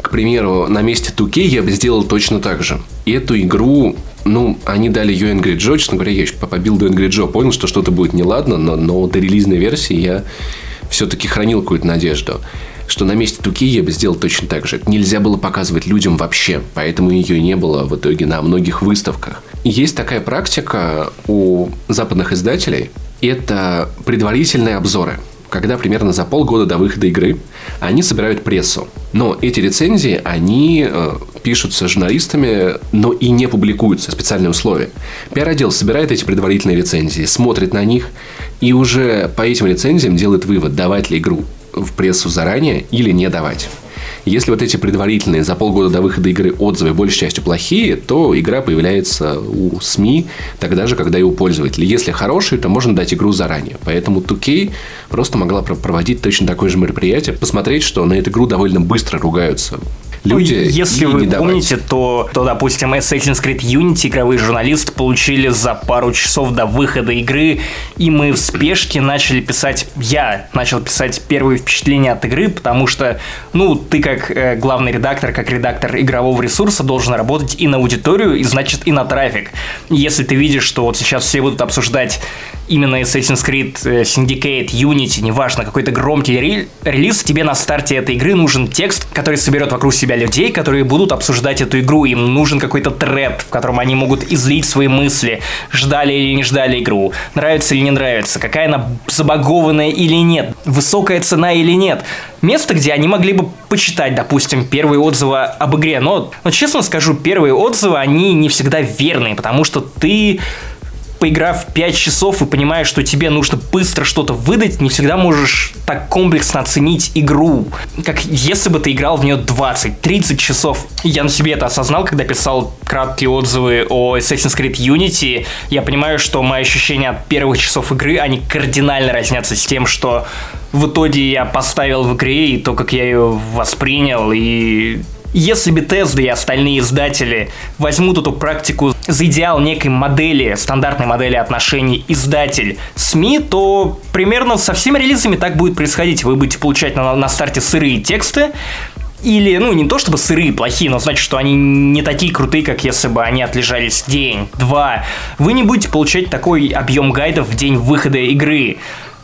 к примеру, на месте 2K я бы сделал точно так же. Эту игру, ну, они дали ее Angry Joe, честно говоря, я еще по билду Angry Joe понял, что что-то будет неладно, но, но до релизной версии я все-таки хранил какую-то надежду что на месте Туки я бы сделал точно так же. Нельзя было показывать людям вообще, поэтому ее не было в итоге на многих выставках. Есть такая практика у западных издателей. Это предварительные обзоры когда примерно за полгода до выхода игры они собирают прессу. Но эти рецензии, они э, пишутся журналистами, но и не публикуются, специальные условия. Пиар-отдел собирает эти предварительные рецензии, смотрит на них и уже по этим рецензиям делает вывод, давать ли игру в прессу заранее или не давать. Если вот эти предварительные за полгода до выхода игры отзывы большей частью плохие, то игра появляется у СМИ тогда же, когда и у пользователей. Если хорошие, то можно дать игру заранее. Поэтому 2K просто могла проводить точно такое же мероприятие, посмотреть, что на эту игру довольно быстро ругаются люди Если вы не помните, то, то, допустим, Assassin's Creed Unity игровые журналисты получили за пару часов до выхода игры, и мы в спешке начали писать, я начал писать первые впечатления от игры, потому что, ну, ты как э, главный редактор, как редактор игрового ресурса должен работать и на аудиторию, и значит и на трафик. Если ты видишь, что вот сейчас все будут обсуждать именно Assassin's Creed э, Syndicate, Unity, неважно, какой-то громкий ре- релиз, тебе на старте этой игры нужен текст, который соберет вокруг себя людей, которые будут обсуждать эту игру. Им нужен какой-то тред, в котором они могут излить свои мысли, ждали или не ждали игру, нравится или не нравится, какая она забагованная или нет, высокая цена или нет. Место, где они могли бы почитать, допустим, первые отзывы об игре. Но, но честно скажу, первые отзывы, они не всегда верные, потому что ты поиграв 5 часов и понимаешь, что тебе нужно быстро что-то выдать, не всегда можешь так комплексно оценить игру, как если бы ты играл в нее 20-30 часов. Я на себе это осознал, когда писал краткие отзывы о Assassin's Creed Unity. Я понимаю, что мои ощущения от первых часов игры, они кардинально разнятся с тем, что в итоге я поставил в игре, и то, как я ее воспринял, и если Bethesda и остальные издатели возьмут эту практику за идеал некой модели, стандартной модели отношений издатель-СМИ, то примерно со всеми релизами так будет происходить. Вы будете получать на, на старте сырые тексты, или, ну, не то чтобы сырые, плохие, но значит, что они не такие крутые, как если бы они отлежались день, два. Вы не будете получать такой объем гайдов в день выхода игры.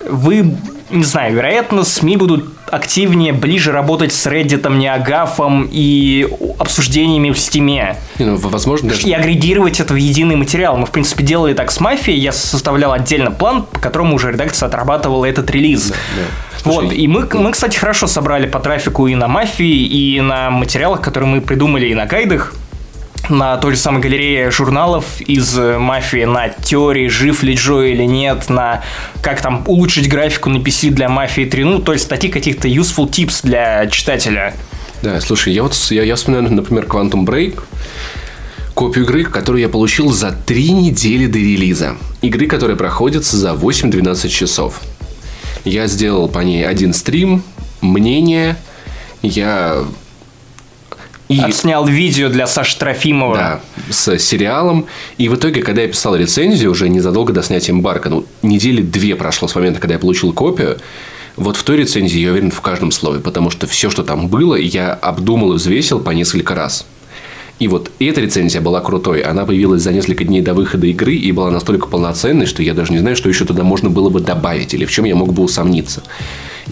Вы, не знаю, вероятно, СМИ будут активнее, ближе работать с Reddit, Неагафом и обсуждениями в Стиме. Ну, возможно, даже... И агрегировать это в единый материал. Мы, в принципе, делали так с Мафией. Я составлял отдельно план, по которому уже редакция отрабатывала этот релиз. Да, да. Вот, Слушай, и мы, мы, кстати, хорошо собрали по трафику и на Мафии, и на материалах, которые мы придумали, и на гайдах на той же самой галерее журналов из мафии на теории, жив ли Джо или нет, на как там улучшить графику на PC для мафии 3, ну, то есть статьи каких-то useful tips для читателя. Да, слушай, я вот я, я вспоминаю, например, Quantum Break, копию игры, которую я получил за три недели до релиза. Игры, которая проходится за 8-12 часов. Я сделал по ней один стрим, мнение, я и... Отснял видео для Саши Трофимова. Да, с сериалом. И в итоге, когда я писал рецензию, уже незадолго до снятия эмбарка, ну, недели две прошло с момента, когда я получил копию, вот в той рецензии я уверен в каждом слове, потому что все, что там было, я обдумал и взвесил по несколько раз. И вот эта рецензия была крутой. Она появилась за несколько дней до выхода игры и была настолько полноценной, что я даже не знаю, что еще туда можно было бы добавить или в чем я мог бы усомниться.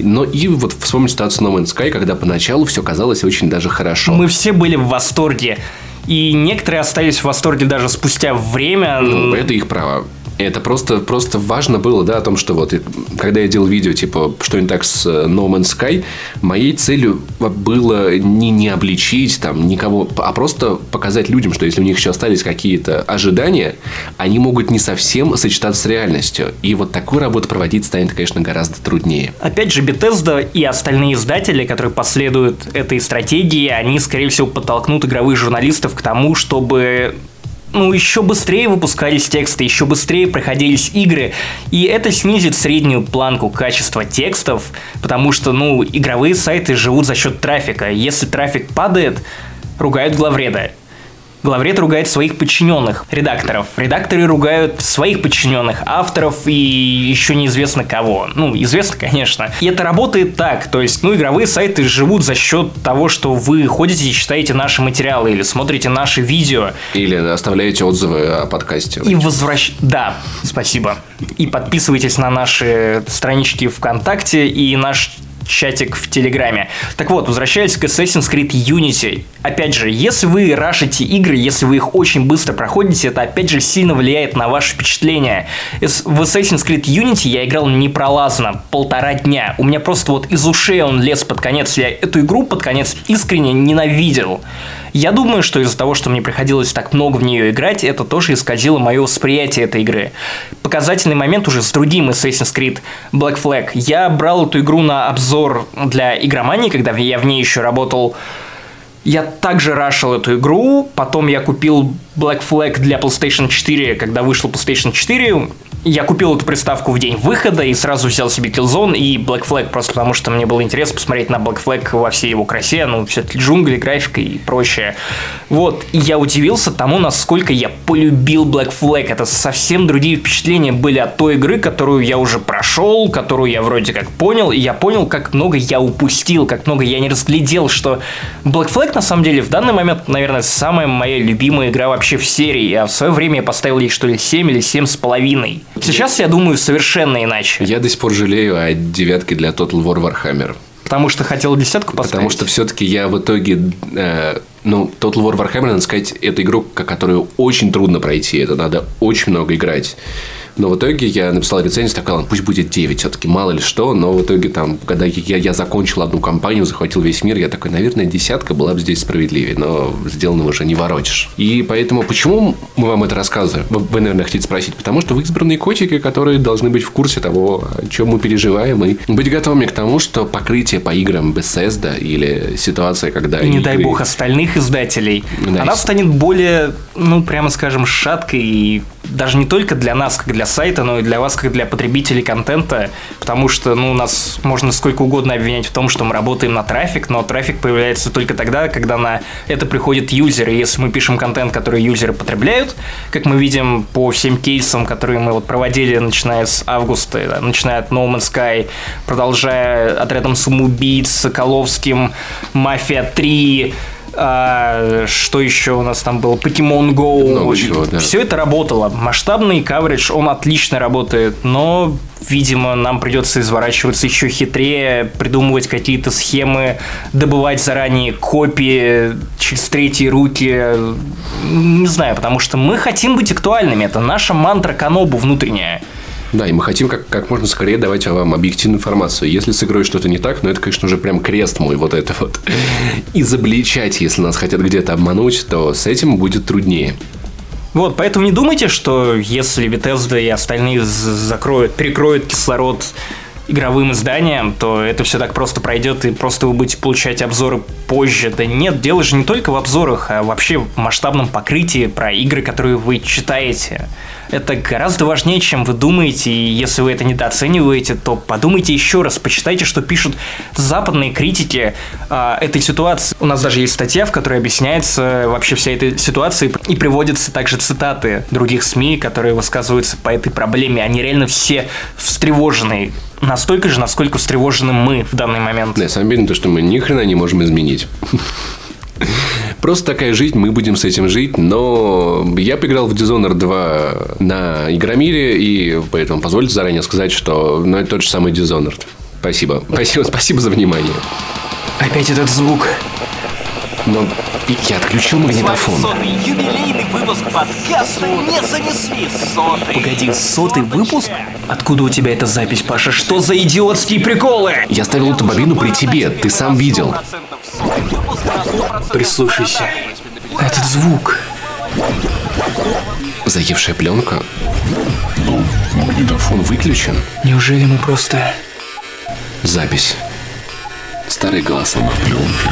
Но и вот вспомнить ситуацию No Man's Sky, когда поначалу все казалось очень даже хорошо. Мы все были в восторге. И некоторые остались в восторге даже спустя время. Ну, это их право. Это просто, просто важно было, да, о том, что вот, когда я делал видео, типа, что не так с э, No Man's Sky, моей целью было не, не обличить там никого, а просто показать людям, что если у них еще остались какие-то ожидания, они могут не совсем сочетаться с реальностью. И вот такую работу проводить станет, конечно, гораздо труднее. Опять же, Bethesda и остальные издатели, которые последуют этой стратегии, они, скорее всего, подтолкнут игровых журналистов к тому, чтобы ну, еще быстрее выпускались тексты, еще быстрее проходились игры, и это снизит среднюю планку качества текстов, потому что, ну, игровые сайты живут за счет трафика. Если трафик падает, ругают главреда. Главред ругает своих подчиненных, редакторов. Редакторы ругают своих подчиненных, авторов и еще неизвестно кого. Ну, известно, конечно. И это работает так. То есть, ну, игровые сайты живут за счет того, что вы ходите и читаете наши материалы или смотрите наши видео. Или оставляете отзывы о подкасте. И возвращ... Да, спасибо. И подписывайтесь на наши странички ВКонтакте и наш чатик в Телеграме. Так вот, возвращаясь к Assassin's Creed Unity. Опять же, если вы рашите игры, если вы их очень быстро проходите, это опять же сильно влияет на ваше впечатление. В Assassin's Creed Unity я играл непролазно, полтора дня. У меня просто вот из ушей он лез под конец. Я эту игру под конец искренне ненавидел. Я думаю, что из-за того, что мне приходилось так много в нее играть, это тоже исказило мое восприятие этой игры. Показательный момент уже с другим Assassin's Creed Black Flag. Я брал эту игру на обзор для игромании, когда я в ней еще работал я также рашил эту игру, потом я купил Black Flag для PlayStation 4, когда вышел PlayStation 4, я купил эту приставку в день выхода и сразу взял себе Killzone и Black Flag, просто потому что мне было интересно посмотреть на Black Flag во всей его красе, ну, все-таки джунгли, графика и прочее. Вот, и я удивился тому, насколько я полюбил Black Flag. Это совсем другие впечатления были от той игры, которую я уже прошел, которую я вроде как понял, и я понял, как много я упустил, как много я не разглядел, что Black Flag, на самом деле, в данный момент, наверное, самая моя любимая игра вообще в серии. А в свое время я поставил ей, что ли, 7 или 7 с половиной. Сейчас я думаю совершенно иначе. Я до сих пор жалею о девятке для Total War Warhammer. Потому что хотел десятку поставить? Потому что все-таки я в итоге... Э, ну, Total War Warhammer, надо сказать, это игру, которую очень трудно пройти. Это надо очень много играть. Но в итоге я написал рецензию, сказал, пусть будет 9, все-таки мало ли что. Но в итоге там, когда я, я закончил одну кампанию, захватил весь мир, я такой, наверное, десятка была бы здесь справедливее. Но сделанного уже не воротишь. И поэтому, почему мы вам это рассказываем? Вы, вы, наверное, хотите спросить. Потому что вы избранные котики, которые должны быть в курсе того, о чем мы переживаем, и быть готовыми к тому, что покрытие по играм Bethesda или ситуация, когда... И не дай бог остальных издателей, да, она станет более, ну, прямо скажем, шаткой и даже не только для нас, как для сайта, но и для вас, как для потребителей контента, потому что, ну, нас можно сколько угодно обвинять в том, что мы работаем на трафик, но трафик появляется только тогда, когда на это приходят юзеры. Если мы пишем контент, который юзеры потребляют, как мы видим по всем кейсам, которые мы вот проводили, начиная с августа, начиная от No Man's Sky, продолжая отрядом самоубийц, Соколовским, Мафия 3, а, что еще у нас там было? Pokemon Go. чего, да. Все это работало. Масштабный каверидж, он отлично работает, но, видимо, нам придется изворачиваться еще хитрее, придумывать какие-то схемы, добывать заранее копии через третьи руки. Не знаю, потому что мы хотим быть актуальными. Это наша мантра Канобу внутренняя. Да, и мы хотим как, как можно скорее давать вам объективную информацию. Если с игрой что-то не так, ну это, конечно, уже прям крест мой, вот это вот. Изобличать, если нас хотят где-то обмануть, то с этим будет труднее. Вот, поэтому не думайте, что если Bethesda и остальные закроют, перекроют кислород игровым изданиям, то это все так просто пройдет, и просто вы будете получать обзоры позже. Да нет, дело же не только в обзорах, а вообще в масштабном покрытии про игры, которые вы читаете. Это гораздо важнее, чем вы думаете, и если вы это недооцениваете, то подумайте еще раз, почитайте, что пишут западные критики э, этой ситуации. У нас даже есть статья, в которой объясняется вообще вся эта ситуация, и приводятся также цитаты других СМИ, которые высказываются по этой проблеме. Они реально все встревожены настолько же, насколько встревожены мы в данный момент. Да, самое обидно то, что мы ни хрена не можем изменить. Просто такая жизнь, мы будем с этим жить, но я поиграл в Dishonored 2 на Игромире, и поэтому позвольте заранее сказать, что ну, это тот же самый Dishonored. Спасибо. Спасибо, спасибо за внимание. Опять этот звук. Но я отключил магнитофон. Сотый юбилейный выпуск подкаста не занесли. Сотый. Погоди, сотый выпуск? Откуда у тебя эта запись, Паша? Что за идиотские приколы? Я ставил эту бобину при тебе, ты сам видел. Прислушайся. Этот звук. Заевшая пленка? Ну, магнитофон выключен. Неужели мы просто... Запись. Старые голоса на пленке.